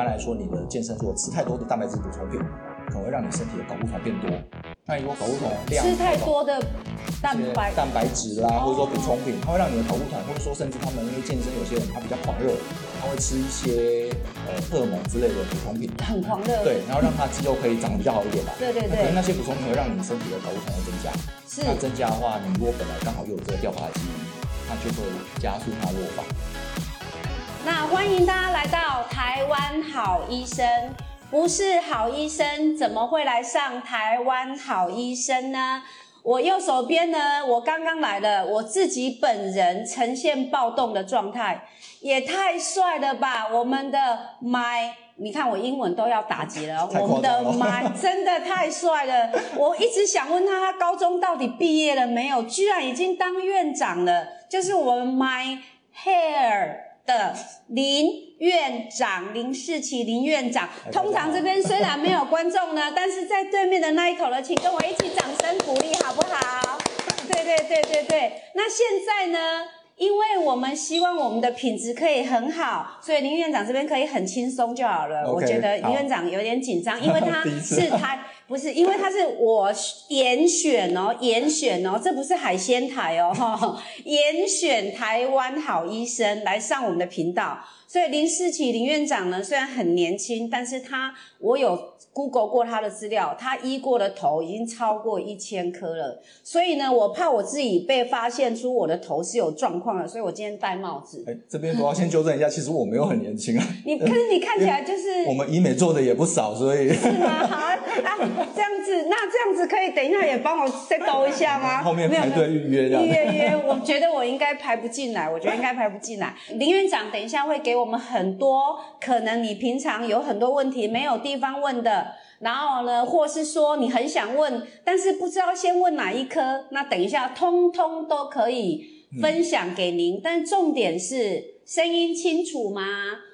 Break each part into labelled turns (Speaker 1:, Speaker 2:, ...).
Speaker 1: 般来说，你的健身如果吃太多的蛋白质补充品，可能会让你身体的睾固酮变多。那如果睾固酮量
Speaker 2: 吃太多的蛋白，
Speaker 1: 蛋白质啦，或者说补充品，它会让你的睾固酮，或者说甚至他们因为健身，有些人他比较狂热，他会吃一些呃荷尔蒙之类的补充品，
Speaker 2: 很狂热。
Speaker 1: 对，然后让他肌肉可以长得比较好一点吧。
Speaker 2: 对对
Speaker 1: 对可能，那些补充品会让你身体的睾固酮会增加，
Speaker 2: 是
Speaker 1: 那增加的话，你如果本来刚好又有这个掉发的基因，那就会加速它落发。
Speaker 2: 那欢迎大家来到台湾好医生。不是好医生，怎么会来上台湾好医生呢？我右手边呢，我刚刚来了，我自己本人呈现暴动的状态，也太帅了吧！我们的 My，你看我英文都要打结了，我们的 My 真的太帅了。我一直想问他，他高中到底毕业了没有？居然已经当院长了，就是我们 My Hair 的林院长林世奇林院长。通常这边虽然没有观众呢，但是在对面的那一头呢，请跟我一起掌声鼓励好不好？对对对对对。那现在呢？因为我们希望我们的品质可以很好，所以林院长这边可以很轻松就好了。我觉得林院长有点紧张，因为他 是他不是，因为它是我严选哦，严选哦，这不是海鲜台哦，哈，严选台湾好医生来上我们的频道。所以林世奇林院长呢，虽然很年轻，但是他我有 Google 过他的资料，他医过的头已经超过一千颗了。所以呢，我怕我自己被发现出我的头是有状况的，所以我今天戴帽子。
Speaker 1: 哎，这边我要先纠正一下，其实我没有很年轻啊，
Speaker 2: 你可是你看起来就是
Speaker 1: 我们医美做的也不少，所以
Speaker 2: 是吗？好啊，啊这样子，那这样子可以等一下也帮我再勾一下吗？
Speaker 1: 后面排队预约
Speaker 2: 预。约约，我觉得我应该排不进来，我觉得应该排不进来。林院长等一下会给我我们很多可能你平常有很多问题没有地方问的，然后呢，或是说你很想问，但是不知道先问哪一科，那等一下通通都可以分享给您。但重点是声音清楚吗？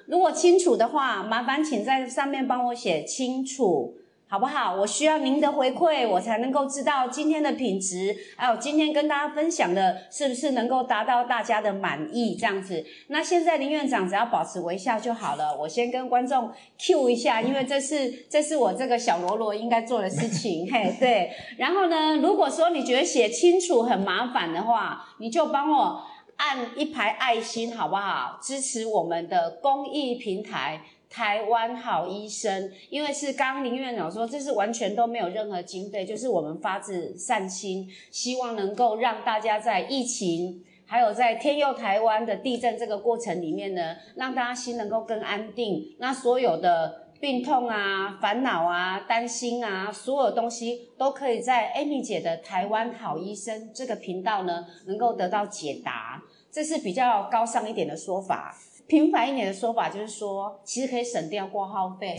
Speaker 2: 如果清楚的话，麻烦请在上面帮我写清楚。好不好？我需要您的回馈，我才能够知道今天的品质，还有今天跟大家分享的是不是能够达到大家的满意这样子。那现在林院长只要保持微笑就好了。我先跟观众 Q 一下，因为这是 这是我这个小罗罗应该做的事情，嘿，对。然后呢，如果说你觉得写清楚很麻烦的话，你就帮我按一排爱心好不好？支持我们的公益平台。台湾好医生，因为是刚林院长说，这是完全都没有任何经费，就是我们发自善心，希望能够让大家在疫情，还有在天佑台湾的地震这个过程里面呢，让大家心能够更安定。那所有的病痛啊、烦恼啊、担心啊，所有东西都可以在 Amy 姐的台湾好医生这个频道呢，能够得到解答。这是比较高尚一点的说法。平凡一点的说法就是说，其实可以省掉挂号费。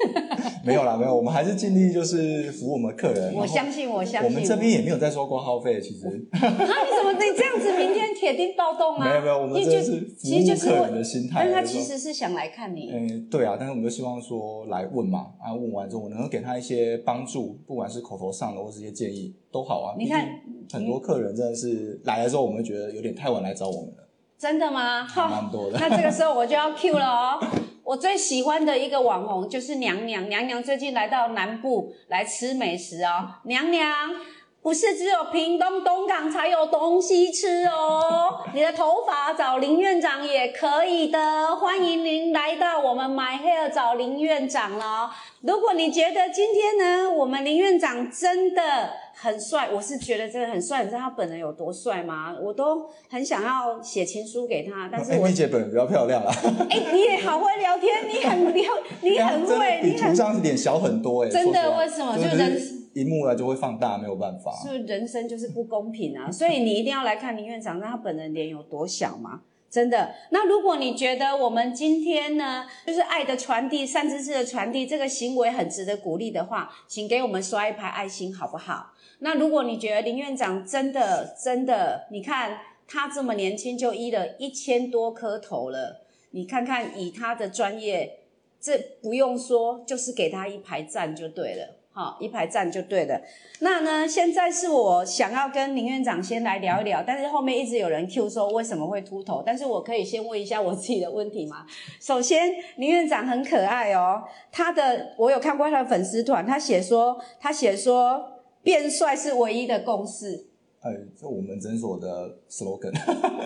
Speaker 1: 没有啦，没有，我们还是尽力就是服务我们的客人。
Speaker 2: 我相信，我相信。
Speaker 1: 我们这边也没有在收挂号费，其实
Speaker 2: 啊，你怎么你这样子，明天铁定暴动啊？
Speaker 1: 没有没有，我们
Speaker 2: 就
Speaker 1: 这是服
Speaker 2: 其实就是我
Speaker 1: 务客人的心态。
Speaker 2: 但是他其实是想来看你。
Speaker 1: 嗯，对啊，但是我们就希望说来问嘛，啊，问完之后我能够给他一些帮助，不管是口头上的或是一些建议都好啊。
Speaker 2: 你看
Speaker 1: 很多客人真的是来了之后，我们会觉得有点太晚来找我们了，
Speaker 2: 真的吗？
Speaker 1: 还 蛮多的。
Speaker 2: 那这个时候我就要 Q 了哦。我最喜欢的一个网红就是娘娘，娘娘最近来到南部来吃美食哦。娘娘不是只有屏东东港才有东西吃哦，你的头发找林院长也可以的。欢迎您来到我们 My Hair 找林院长了。如果你觉得今天呢，我们林院长真的很帅，我是觉得真的很帅。你知道他本人有多帅吗？我都很想要写情书给他，但是我
Speaker 1: 姐本人比较漂亮啦，
Speaker 2: 哎、你也好会聊天，你很聊，你很会，你很
Speaker 1: 上脸小很多哎、
Speaker 2: 真的为什么
Speaker 1: 就
Speaker 2: 就人
Speaker 1: 是一幕呢就会放大，没有办法。
Speaker 2: 是人生就是不公平啊！所以你一定要来看林院长，那他本人脸有多小吗？真的。那如果你觉得我们今天呢，就是爱的传递、善知识的传递这个行为很值得鼓励的话，请给我们刷一排爱心，好不好？那如果你觉得林院长真的真的，你看他这么年轻就医了一千多颗头了，你看看以他的专业，这不用说，就是给他一排赞就对了。好，一排站就对了。那呢，现在是我想要跟林院长先来聊一聊，但是后面一直有人 Q 说为什么会秃头，但是我可以先问一下我自己的问题吗？首先，林院长很可爱哦，他的我有看过他的粉丝团，他写说他写说变帅是唯一的共识。
Speaker 1: 哎，这我们诊所的 slogan，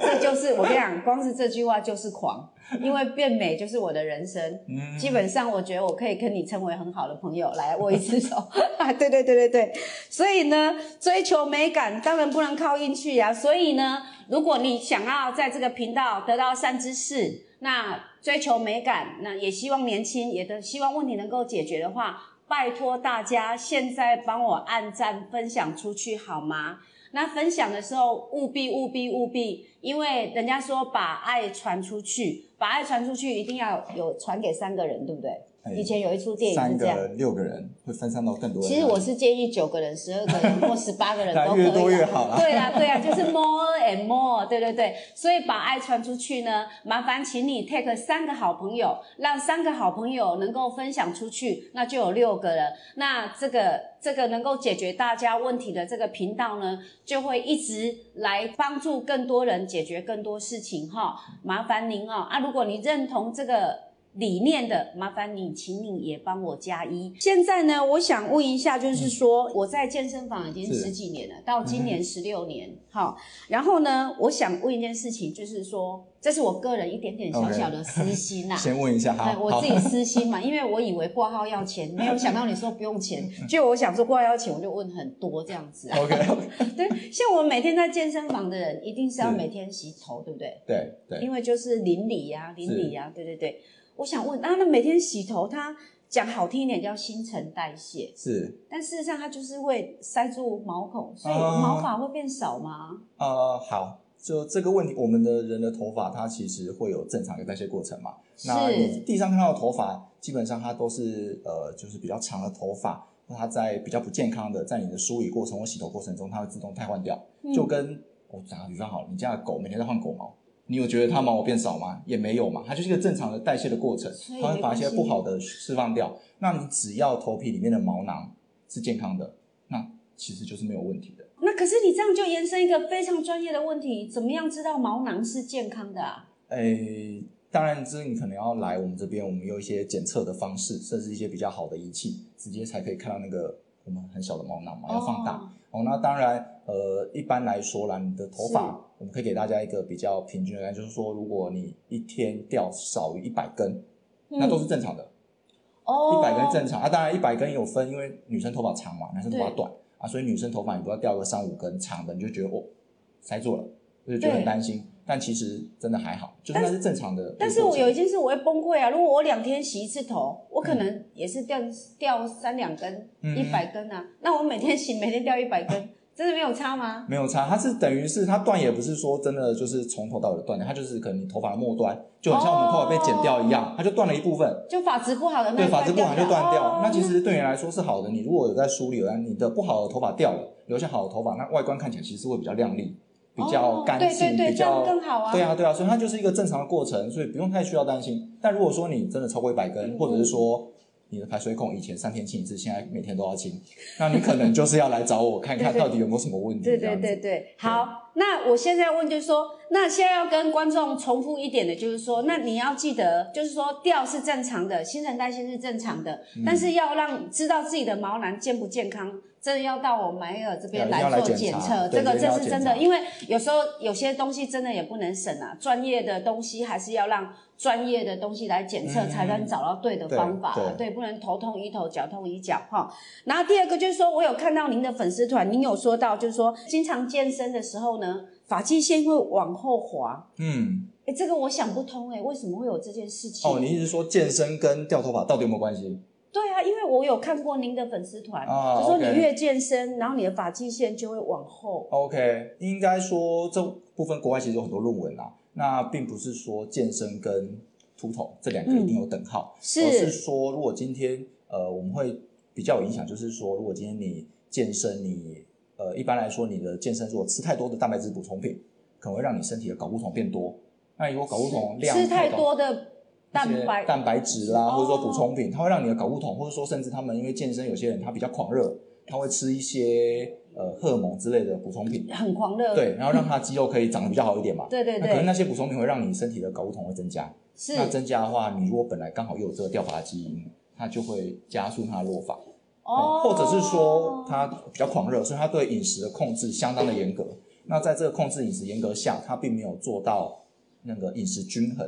Speaker 2: 这就是我跟你讲，光是这句话就是狂，因为变美就是我的人生。
Speaker 1: 嗯
Speaker 2: 基本上，我觉得我可以跟你成为很好的朋友，来握一次手。对对对对对，所以呢，追求美感当然不能靠运气啊。所以呢，如果你想要在这个频道得到善知识，那追求美感，那也希望年轻，也的希望问题能够解决的话，拜托大家现在帮我按赞分享出去好吗？那分享的时候务必务必务必，因为人家说把爱传出去，把爱传出去一定要有传给三个人，对不对？
Speaker 1: 哎
Speaker 2: 以前有一出电影是这样。
Speaker 1: 三个、六个人会分散到更多人。
Speaker 2: 其实我是建议九个人、十二个人 或十八个人都可以
Speaker 1: 越
Speaker 2: 啊，
Speaker 1: 多越好啦
Speaker 2: 对啊，对啊，就是 more and more，对对对。所以把爱传出去呢，麻烦请你 take 三个好朋友，让三个好朋友能够分享出去，那就有六个人。那这个这个能够解决大家问题的这个频道呢，就会一直来帮助更多人解决更多事情哈。麻烦您哦啊，如果你认同这个。理念的，麻烦你，请你也帮我加一。现在呢，我想问一下，就是说我在健身房已经十几年了，到今年十六年，好、然后呢，我想问一件事情，就是说，这是我个人一点点小小的私心呐、
Speaker 1: 先问一下，
Speaker 2: 哈，我自己私心嘛，因为我以为挂号要钱，没有想到你说不用钱，就我想说挂号要钱，我就问很多这样子啊。
Speaker 1: OK，
Speaker 2: 对，像我们每天在健身房的人，一定是要每天洗头，对不对？
Speaker 1: 对对，
Speaker 2: 因为就是邻里呀、邻里呀、对对对。我想问，啊，那每天洗头，它讲好听一点叫新陈代谢，
Speaker 1: 是
Speaker 2: 但事实上它就是会塞住毛孔，所以
Speaker 1: 啊
Speaker 2: 毛发会变少吗？
Speaker 1: 呃，好，就这个问题，我们的人的头发它其实会有正常的代谢过程嘛。那你地上看到的头发，基本上它都是呃，就是比较长的头发，那它在比较不健康的，在你的梳理过程或洗头过程中，它会自动替换掉。
Speaker 2: 嗯
Speaker 1: 就跟我打个比方好了，你家的狗每天在换狗毛。你有觉得它毛变少吗？也没有嘛，它就是一个正常的代谢的过程，它会把一些不好的释放掉。那你只要头皮里面的毛囊是健康的，那其实就是没有问题的。
Speaker 2: 那可是你这样就延伸一个非常专业的问题，怎么样知道毛囊是健康的啊？
Speaker 1: 诶，当然，这你可能要来我们这边，我们有一些检测的方式，甚至一些比较好的仪器，直接才可以看到那个我们很小的毛囊嘛，要放大。
Speaker 2: 哦
Speaker 1: 哦，那当然，呃，一般来说啦，你的头
Speaker 2: 是
Speaker 1: 发，我们可以给大家一个比较平均的概念，就是说，如果你一天掉少于一百根，那都是正常的，
Speaker 2: 哦，
Speaker 1: 一百根正常。啊，当然一百根有分，因为女生头发长嘛，男生头发短啊，所以女生头发你不要掉个三五根长的，你就觉得哦塞住了，就觉得很
Speaker 2: 对
Speaker 1: 担心。但其实真的还好，就是那是正常的。
Speaker 2: 但是我有一件事我会崩溃啊！如果我两天洗一次头，我可
Speaker 1: 嗯
Speaker 2: 能也是掉掉三两根，
Speaker 1: 嗯
Speaker 2: 一百根啊。那我每天洗，每天掉一百根，真的没有差吗？
Speaker 1: 没有差，它是等于是它断也不是说真的就是从头到尾的断掉，它就是可能你头发的末端就很像我们头发被剪掉一样，它就断了一部分。
Speaker 2: 就发质不好的那
Speaker 1: 对，发质不好就断掉。
Speaker 2: 哦
Speaker 1: 那其实对你来说是好的。你如果有在梳理，有在你的不好的头发掉了，留下好的头发，那外观看起来其实会比较亮丽，比较干净，
Speaker 2: 哦对对对
Speaker 1: 比较
Speaker 2: 更好啊
Speaker 1: 对啊，对啊，所以它就是一个正常的过程，所以不用太需要担心。但如果说你真的超过一百根，
Speaker 2: 嗯
Speaker 1: 或者是说你的排水孔以前三天清一次，现在每天都要清，那你可能就是要来找我看看到底有没有什么问题。
Speaker 2: 对对对对，好，那我现在问就是说，那现在要跟观众重复一点的，就是说，那你要记得，就是说掉是正常的，新陈代谢是正常的，
Speaker 1: 嗯
Speaker 2: 但是要让知道自己的毛囊健不健康，真的要到我们梅尔这边
Speaker 1: 来
Speaker 2: 做
Speaker 1: 检
Speaker 2: 测，
Speaker 1: 对
Speaker 2: 这个这是真的，因为有时候有些东西真的也不能省啊，专业的东西还是要让专业的东西来检测，
Speaker 1: 嗯
Speaker 2: 才能找到对的方法啊，
Speaker 1: 对
Speaker 2: 对，不能头痛医头，脚痛医脚哈。然后第二个就是说，我有看到您的粉丝团，您有说到，就是说经常健身的时候呢，发际线会往后滑。
Speaker 1: 嗯，
Speaker 2: 哎，这个我想不通哎，为什么会有这件事情？
Speaker 1: 哦，你意思是说健身跟掉头发到底有没有关系？
Speaker 2: 对啊，因为我有看过您的粉丝团，
Speaker 1: 啊
Speaker 2: 就说你越健身，然后你的发际线就会往后。
Speaker 1: OK，应该说这部分国外其实有很多论文啊。那并不是说健身跟秃头这两个一定有等号，
Speaker 2: 是
Speaker 1: 而是说如果今天呃我们会比较有影响，就是说如果今天你健身，你呃一般来说你的健身如果吃太多的蛋白质补充品，可能会让你身体的睾固酮变多。那如果睾固酮量
Speaker 2: 吃太多的蛋白
Speaker 1: 蛋白质啦，
Speaker 2: 哦。
Speaker 1: 或者说补充品，它会让你的睾固酮，或者说甚至他们因为健身，有些人他比较狂热，他会吃一些呃荷尔蒙之类的补充品，
Speaker 2: 很狂热，
Speaker 1: 对，然后让他肌肉可以长得比较好一点嘛。
Speaker 2: 对 对对，
Speaker 1: 那可能那些补充品会让你身体的睾固酮会增加，
Speaker 2: 是。
Speaker 1: 那增加的话，你如果本来刚好又有这个掉发基因，它就会加速它的落发。
Speaker 2: 哦，
Speaker 1: 或者是说他比较狂热，所以他对饮食的控制相当的严格。那在这个控制饮食严格下，他并没有做到那个饮食均衡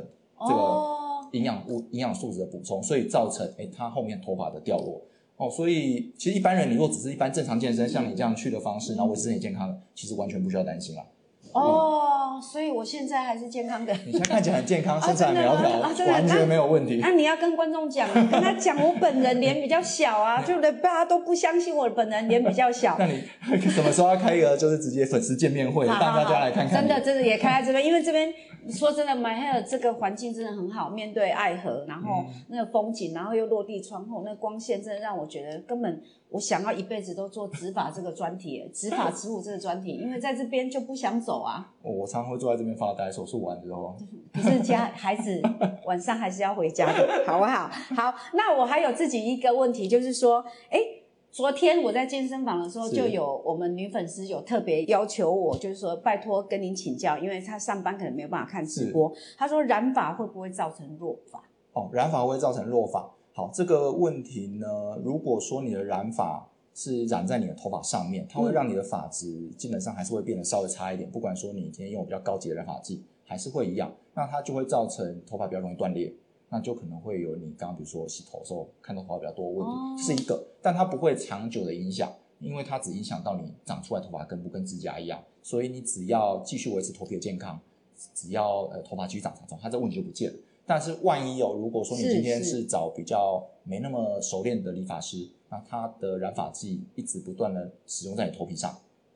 Speaker 1: 这个
Speaker 2: 哦，
Speaker 1: 营养物、营养素质的补充，所以造成诶他后面头发的掉落。哦，所以其实一般人，你如果只是一般正常健身，像你这样去的方式，然后维持身体健康的，其实完全不需要担心啦。
Speaker 2: 哦，所以我现在还是健康的。
Speaker 1: 你现在看起来很健康，
Speaker 2: 啊
Speaker 1: 身材苗
Speaker 2: 真的吗啊
Speaker 1: 条，完全没有问题。
Speaker 2: 那、你要跟观众讲，跟他讲我本人脸比较小啊，就大家都不相信我本人脸比较小。
Speaker 1: 那你 什么时候要开一个就是直接粉丝见面会，
Speaker 2: 好
Speaker 1: 让大家来看看？
Speaker 2: 真的真的也开在这边，因为这边说真的，My Hair 这个环境真的很好，面对爱河，然后
Speaker 1: 嗯
Speaker 2: 那个风景，然后又落地窗后，那个光线真的让我觉得根本我想要一辈子都做植发这个专题，植发植物这个专题，因为在这边就不想走啊。
Speaker 1: 我常常会坐在这边发呆，手术完之后。
Speaker 2: 可是家孩子晚上还是要回家的，好不好？好，那我还有自己一个问题，就是说，哎，昨天我在健身房的时候，就有我们女粉丝有特别要求我，就是说拜托跟您请教，因为她上班可能没有办法看直播，她说染发会不会造成弱发？
Speaker 1: 哦，染发会造成弱发。好，这个问题呢，如果说你的染发是染在你的头发上面，它会让你的发质基本上还是会变得稍微差一点。不管说你今天用比较高级的染发剂，还是会一样，那它就会造成头发比较容易断裂，那就可能会有你刚刚比如说洗头的时候看到头发比较多的问题，
Speaker 2: 哦
Speaker 1: 是一个，但它不会长久的影响。因为它只影响到你长出来头发根部跟指甲一样，所以你只要继续维持头皮的健康，只要呃头发继续长长长，它这问题就不见了。但是万一有，如果说你今天
Speaker 2: 是
Speaker 1: 是找比较没那么熟练的理发师，那他的染发剂一直不断的使用在你头皮上，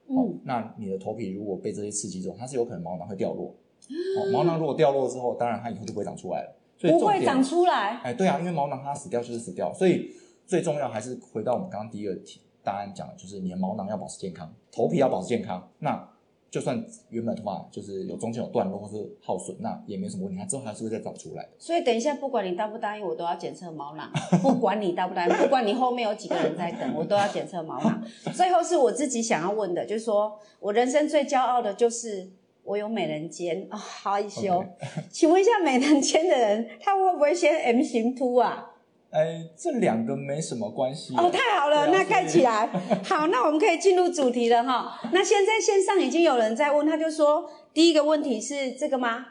Speaker 1: 哦
Speaker 2: 嗯，，
Speaker 1: 那你的头皮如果被这些刺激之后，它是有可能毛囊会掉落。哦，毛囊如果掉落之后，当然它以后就不会长出来了。所以
Speaker 2: 不会长出来。
Speaker 1: 哎，对啊，因为毛囊它死掉就是死掉，所以最重要还是回到我们刚刚第一个题答案讲的，就是你的毛囊要保持健康，头皮要保持健康。那就算原本头发就是有中间有断落或是耗损，那也没什么问题，它之后还是会再长出来的。
Speaker 2: 所以等一下，不管你答不答应，我都要检测毛囊。不管你答不答应，不管你后面有几个人在等，我都要检测毛囊。最后是我自己想要问的，就是说我人生最骄傲的就是我有美人尖啊、好害羞。请问一下，美人尖的人他会不会先 M 型凸啊？
Speaker 1: 哎，这两个没什么关系。
Speaker 2: 哦，太好了，
Speaker 1: 啊
Speaker 2: 那看起来 好，那我们可以进入主题了哈。那现在线上已经有人在问，他就说第一个问题是这个吗？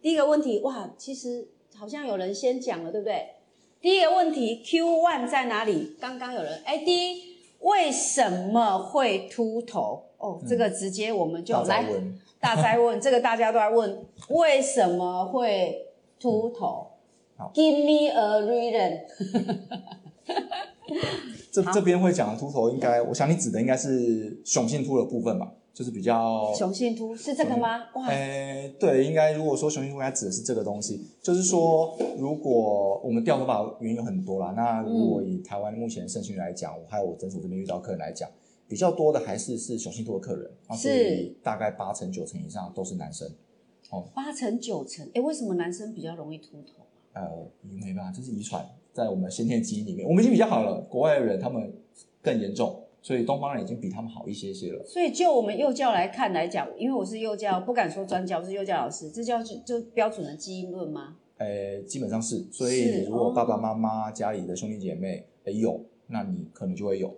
Speaker 2: 第一个问题哇，其实好像有人先讲了，对不对？第一个问题 Q one 在哪里？刚刚有人哎，第一为什么会秃头？哦，这个直接我们就
Speaker 1: 大
Speaker 2: 来
Speaker 1: 问
Speaker 2: 大灾问，这个大家都在问，为什么会秃头
Speaker 1: 好
Speaker 2: ？Give me a reason。
Speaker 1: 这这边会讲的秃头，应该我想你指的应该是雄性秃的部分吧，就是比较
Speaker 2: 雄性秃是这个吗？哇，
Speaker 1: 诶，对，应该如果说雄性秃，应该指的是这个东西，就是说，如果我们掉头发原因有很多啦，那如果以台湾目前盛行来讲，我还有我诊所这边遇到客人来讲，比较多的还是是雄性秃的客人，啊，所以大概八成九成以上都是男生，哦。
Speaker 2: 八成九成，哎，为什么男生比较容易秃头？
Speaker 1: 呃，没办法，这是遗传在我们先天基因里面，我们已经比较好了，国外的人他们更严重，所以东方人已经比他们好一些些了。
Speaker 2: 所以就我们幼教来看来讲，因为我是幼教，不敢说专教，我是幼教老师，这叫就就标准的基因论吗？
Speaker 1: 呃，基本上是，所以
Speaker 2: 是
Speaker 1: 如果爸爸
Speaker 2: 哦
Speaker 1: 妈妈家里的兄弟姐妹诶有，那你可能就会有。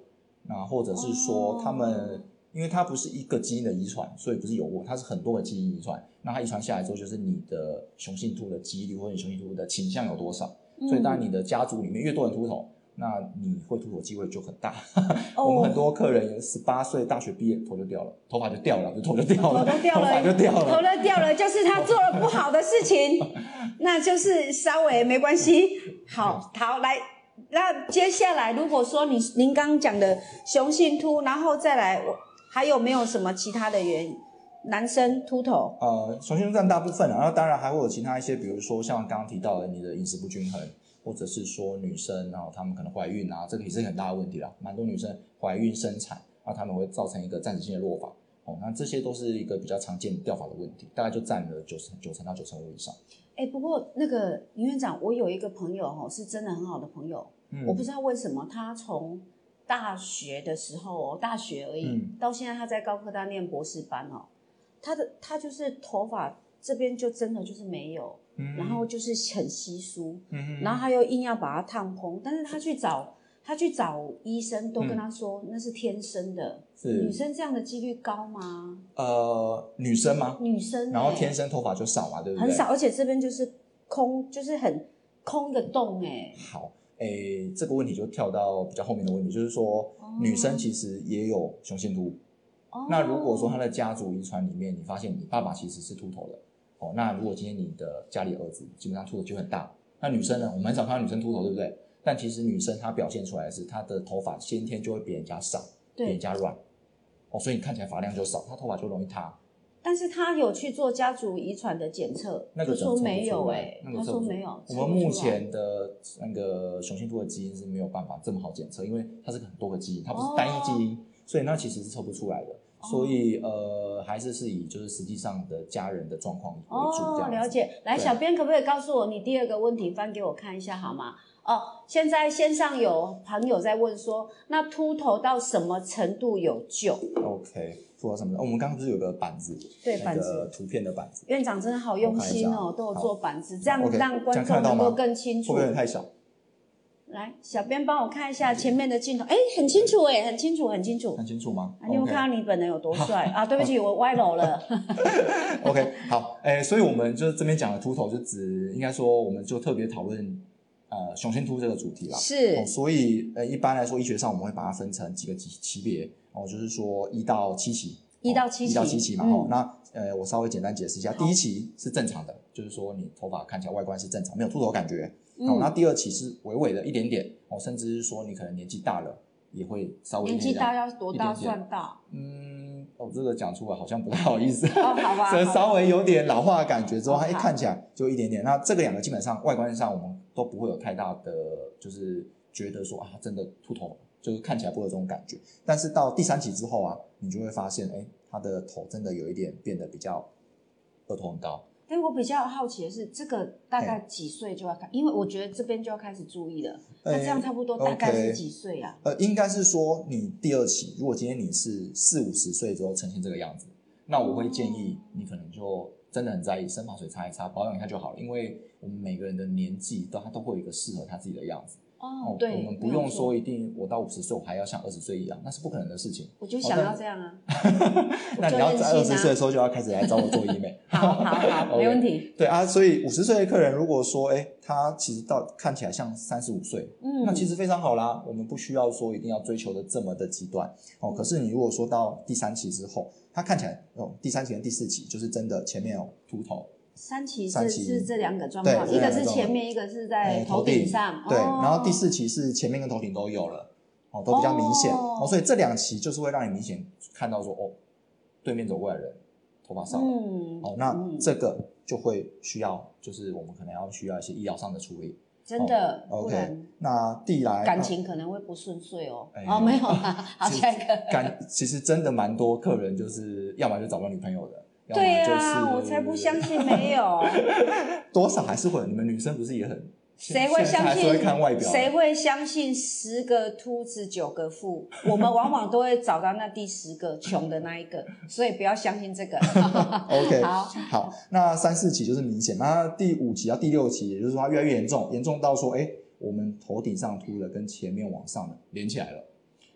Speaker 1: 那或者是说他们，
Speaker 2: 哦
Speaker 1: 因为它不是一个基因的遗传，所以不是有过，它是很多个基因遗传。那它遗传下来之后，就是你的雄性秃的几率或者你雄性秃的倾向有多少。所以当然你的家族里面越多人秃头，那你会秃头机会就很大。
Speaker 2: 哦
Speaker 1: 我们很多客人十八岁大学毕业头就掉了，头发就掉了，不是头就掉了，
Speaker 2: 头都掉了，
Speaker 1: 头发就掉
Speaker 2: 头
Speaker 1: 了。
Speaker 2: 都掉了，就是他做了不好的事情，那就是稍微没关系。好，好来，那接下来如果说你您刚刚讲的雄性秃，然后再来，我还有没有什么其他的原因？男生秃头，
Speaker 1: 呃，雄性秃占大部分啊，然后当然还会有其他一些，比如说像刚刚提到的你的饮食不均衡，或者是说女生，然后她们可能怀孕啊，这个也是很大的问题啦。蛮多女生怀孕生产，那她们会造成一个暂时性的落发。哦，那这些都是一个比较常见掉发的问题，大概就占了九成九成到九成五以上。
Speaker 2: 哎，不过那个林院长，我有一个朋友哦，是真的很好的朋友，
Speaker 1: 嗯
Speaker 2: 我不知道为什么他从大学的时候哦，大学而已，
Speaker 1: 嗯
Speaker 2: 到现在他在高科大念博士班哦，他的他就是头发这边就真的就是没有，
Speaker 1: 嗯
Speaker 2: 然后就是很稀疏，
Speaker 1: 嗯
Speaker 2: 然后他又硬要把它烫蓬，但是他去找他去找医生，都跟
Speaker 1: 嗯
Speaker 2: 他说、那是天生的。
Speaker 1: 是
Speaker 2: 女生这样的几率高吗？
Speaker 1: 呃女生吗？
Speaker 2: 女生、欸，
Speaker 1: 然后天生头发就少嘛，对不对？
Speaker 2: 很少，而且这边就是空，就是很空一个洞哎、
Speaker 1: 好，诶，这个问题就跳到比较后面的问题，就是说、
Speaker 2: 哦
Speaker 1: 女生其实也有雄性秃。
Speaker 2: 哦
Speaker 1: 那如果说她的家族遗传里面，你发现你爸爸其实是秃头的，哦，那如果今天你的家里儿子基本上秃头就很大，那女生呢，我们很少看到女生秃头，对不对？但其实女生她表现出来的是她的头发先天就会比人家少，比人，家软，哦，所以你看起来发量就少，她头发就容易塌。
Speaker 2: 但是她有去做家族遗传的检测，
Speaker 1: 那个
Speaker 2: 就说没有
Speaker 1: 哎、
Speaker 2: 哎、
Speaker 1: 那个测
Speaker 2: 没有。
Speaker 1: 我们目前的那个雄性秃的基因是没有办法这么好检测，因为它是很多个基因，它不是单一基因，所以那其实是测不出来的。所以呃，还是是以就是实际上的家人的状况为主这
Speaker 2: 哦，
Speaker 1: 样。
Speaker 2: 了解。来，小编可不可以告诉我你第二个问题，翻给我看一下好吗？哦，现在线上有朋友在问说，那秃头到什么程度有救
Speaker 1: ？OK，秃到什么？哦我们刚刚不是有个板子，
Speaker 2: 对板子
Speaker 1: 图片的板子，
Speaker 2: 院长真的好用心哦都有做板子，这样让观众能够更清楚
Speaker 1: 会不会。太小？
Speaker 2: 来，小编帮我看一下前面的镜头，哎，很清楚哎，很清楚，很清楚。
Speaker 1: 很清楚吗
Speaker 2: 啊你有看到你本人有多帅 啊？对不起，我歪楼了。
Speaker 1: OK，好，诶，所以我们就是这边讲的秃头，就指应该说，我们就特别讨论呃雄性秃这个主题啦。
Speaker 2: 是
Speaker 1: 哦，所以呃，一般来说，医学上我们会把它分成几个级级别哦，就是说一到七期，
Speaker 2: 一到七期
Speaker 1: 一到七期嘛。
Speaker 2: 嗯
Speaker 1: 哦，那呃，我稍微简单解释一下，第一期是正常的，就是说你头发看起来外观是正常，没有秃头感觉。
Speaker 2: 嗯
Speaker 1: 哦，那第二期是微微的一点点哦，甚至是说你可能年纪大了也会稍微
Speaker 2: 年纪大
Speaker 1: 要
Speaker 2: 要多大算大？
Speaker 1: 嗯，哦，这个讲出来好像不太好意思。
Speaker 2: 哦，好吧，
Speaker 1: 这稍微有点老化的感觉之后，它一看起来就一点点。那这个两个基本上外观上我们都不会有太大的，就是觉得说啊，真的秃头，就是看起来不会有这种感觉。但是到第三期之后啊，你就会发现，哎，他的头真的有一点变得比较额头很高。
Speaker 2: 哎，我比较好奇的是，这个大概几岁就要看？因为我觉得这边就要开始注意了。那这样差不多大概是几岁啊？
Speaker 1: 呃，应该是说你第二期，如果今天你是四五十岁之后呈现这个样子，那我会建议你可能就真的很在意生发水擦一擦，保养一下就好了。因为我们每个人的年纪都他都会有一个适合他自己的样子。
Speaker 2: 哦，对，
Speaker 1: 我们不用说，一定我到五十岁我还要像二十岁一样，那是不可能的事情。
Speaker 2: 我就想要这样啊。
Speaker 1: 那你要在二十岁的时候就要开始来找我做医美。
Speaker 2: 好好好，没问题。
Speaker 1: 对啊，所以五十岁的客人如果说，哎，他其实到看起来像三十五岁，
Speaker 2: 嗯，
Speaker 1: 那其实非常好啦，我们不需要说一定要追求的这么的极端哦。可是你如果说到第三期之后，他看起来哦，第三期跟第四期就是真的前面有秃头，
Speaker 2: 三期是是这两个状况，一个是前面，一个是在
Speaker 1: 哎
Speaker 2: 头顶上。
Speaker 1: 对，
Speaker 2: 哦
Speaker 1: 然后第四期是前面跟头顶都有了，哦，都比较明显
Speaker 2: 哦
Speaker 1: 哦所以这两期就是会让你明显看到说，哦，对面走过来人头发少了，
Speaker 2: 嗯，
Speaker 1: 哦，那
Speaker 2: 嗯
Speaker 1: 这个就会需要，就是我们可能要需要一些医疗上的处理。
Speaker 2: 真的
Speaker 1: ，OK，
Speaker 2: 然
Speaker 1: 那地来
Speaker 2: 感情可能会不顺遂哦。
Speaker 1: 哎
Speaker 2: 哦，没有啦，好，下一个。
Speaker 1: 感其实真的蛮多客人就是要么就找不到女朋友的，要
Speaker 2: 对
Speaker 1: 么就是
Speaker 2: 啊，我才不相信没有。
Speaker 1: 多少还是会有。你们女生不是也很
Speaker 2: 谁会相
Speaker 1: 现在还看外表？
Speaker 2: 谁会相信十个秃子九个富？我们往往都会找到那第十个穷的那一个，所以不要相信这个。
Speaker 1: OK
Speaker 2: 好，
Speaker 1: 好，那三四期就是明显，那第五期到第六期，也就是说它越来越严重，严重到说，哎，我们头顶上秃的跟前面往上的连起来了，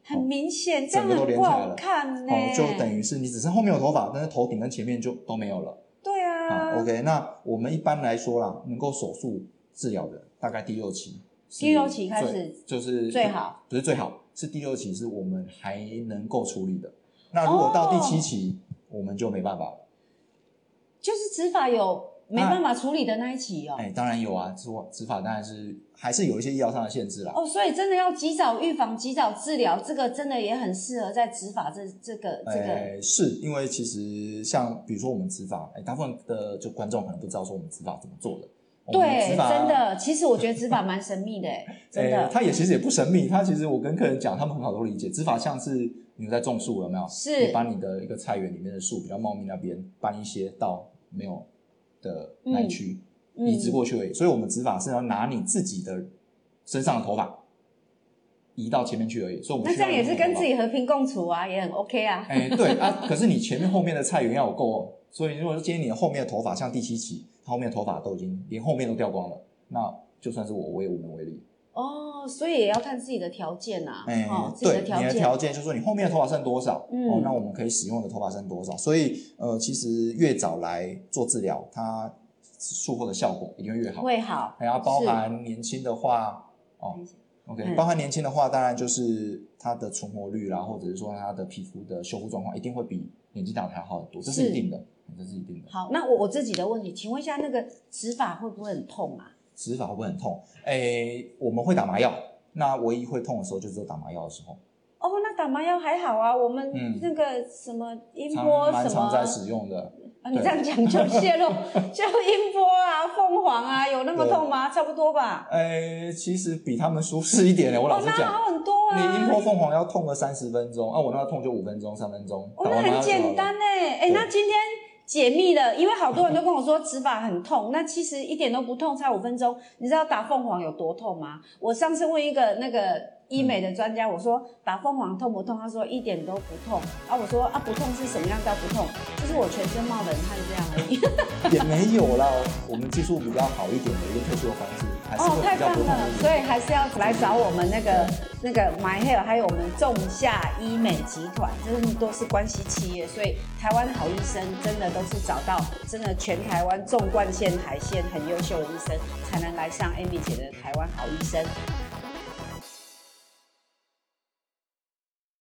Speaker 2: 很明显，这样
Speaker 1: 整个都
Speaker 2: 很不好看呢。
Speaker 1: 哦，就等于是你只剩后面有头发，但是头顶跟前面就都没有了。
Speaker 2: 对
Speaker 1: 啊
Speaker 2: 啊。
Speaker 1: ，OK，那我们一般来说啦，能够手术治疗的大概第六期
Speaker 2: 第六期开始
Speaker 1: 就是
Speaker 2: 最好，
Speaker 1: 不是最好，是第六期是我们还能够处理的。那如果到第七期，我们就没办法了。
Speaker 2: 就是植发有没办法处理的那一起哦。
Speaker 1: 哎，当然有啊，执法执法当然是还是有一些医疗上的限制啦。
Speaker 2: 哦，所以真的要及早预防、及早治疗，这个真的也很适合在执法这这个这个。
Speaker 1: 哎，是因为其实像比如说我们执法，哎，大部分的就观众可能不知道说我们执法怎么做的。
Speaker 2: 对，真的，其实我觉得执法蛮神秘的，哎真
Speaker 1: 诶
Speaker 2: 的。
Speaker 1: 他也其实也不神秘，他其实我跟客人讲，他们很好都理解。执法像是你有在种树，有没有？
Speaker 2: 是
Speaker 1: 你把你的一个菜园里面的树比较茂密那边搬一些到没有的那一区，移植过去而已。所以我们植发是要拿你自己的身上的头发移到前面去而已。所以我们
Speaker 2: 那这样也是跟自
Speaker 1: 己
Speaker 2: 己和平共处啊，也很 OK 啊。
Speaker 1: 哎对啊，可是你前面后面的菜园要有够哦。所以如果说今天你的后面的头发像第七期，他后面的头发都已经连后面都掉光了，那就算是我我也无能为力。
Speaker 2: 哦，所以也要看自己的条件啊，
Speaker 1: 哎、
Speaker 2: 哦，自己
Speaker 1: 对，你的
Speaker 2: 的条件。
Speaker 1: 条件就是说你后面的头发剩多少，
Speaker 2: 嗯
Speaker 1: 哦，那我们可以使用的头发剩多少。所以呃，其实越早来做治疗，它术后的效果一定会越好。
Speaker 2: 会好，
Speaker 1: 还要包含年轻的话，哦，OK，、
Speaker 2: 嗯
Speaker 1: 包含年轻的话，当然就是它的存活率啦，或者是说它的皮肤的修复状况，一定会比年纪大的还要好很多，这是
Speaker 2: 是
Speaker 1: 一定的，这是一定的。
Speaker 2: 好，那我我自己的问题，请问一下，那个植发会不会很痛啊？
Speaker 1: 植发会不会很痛？诶，我们会打麻药，那唯一会痛的时候就是有打麻药的时候，
Speaker 2: 哦，那打麻药还好啊，我们
Speaker 1: 嗯
Speaker 2: 那个什么音波什么
Speaker 1: 在使用的。
Speaker 2: 啊，你这样讲就泄露，就音波啊、凤凰啊，有那么痛吗？差不多吧。
Speaker 1: 诶，其实比他们舒适一点的，我老
Speaker 2: 哦，那
Speaker 1: 实讲。
Speaker 2: 好很多啊。
Speaker 1: 你音波凤凰要痛个三十分钟，啊，我那个痛就五分钟、三分钟，
Speaker 2: 哦，
Speaker 1: 打
Speaker 2: 那很简单呢。哎，
Speaker 1: 对
Speaker 2: 那今天解密了，因为好多人都跟我说指法很痛，那其实一点都不痛，才五分钟。你知道打凤凰有多痛吗？我上次问一个那个医美的专家，我说打凤凰痛不痛？他说一点都不痛。啊，我说啊不痛是什么样叫不痛？就是我全身冒冷汗这样而已。
Speaker 1: 也没有啦，我们技术比较好一点的一个特殊的方式，还是
Speaker 2: 哦，太棒了！所以还是要来找我们那个那个 My Hair，还有我们仲夏医美集团，这都是关系企业，所以台湾好医生真的都是找到真的全台湾纵贯线海线很优秀的医生，才能来上 Amy 姐的台湾好医生。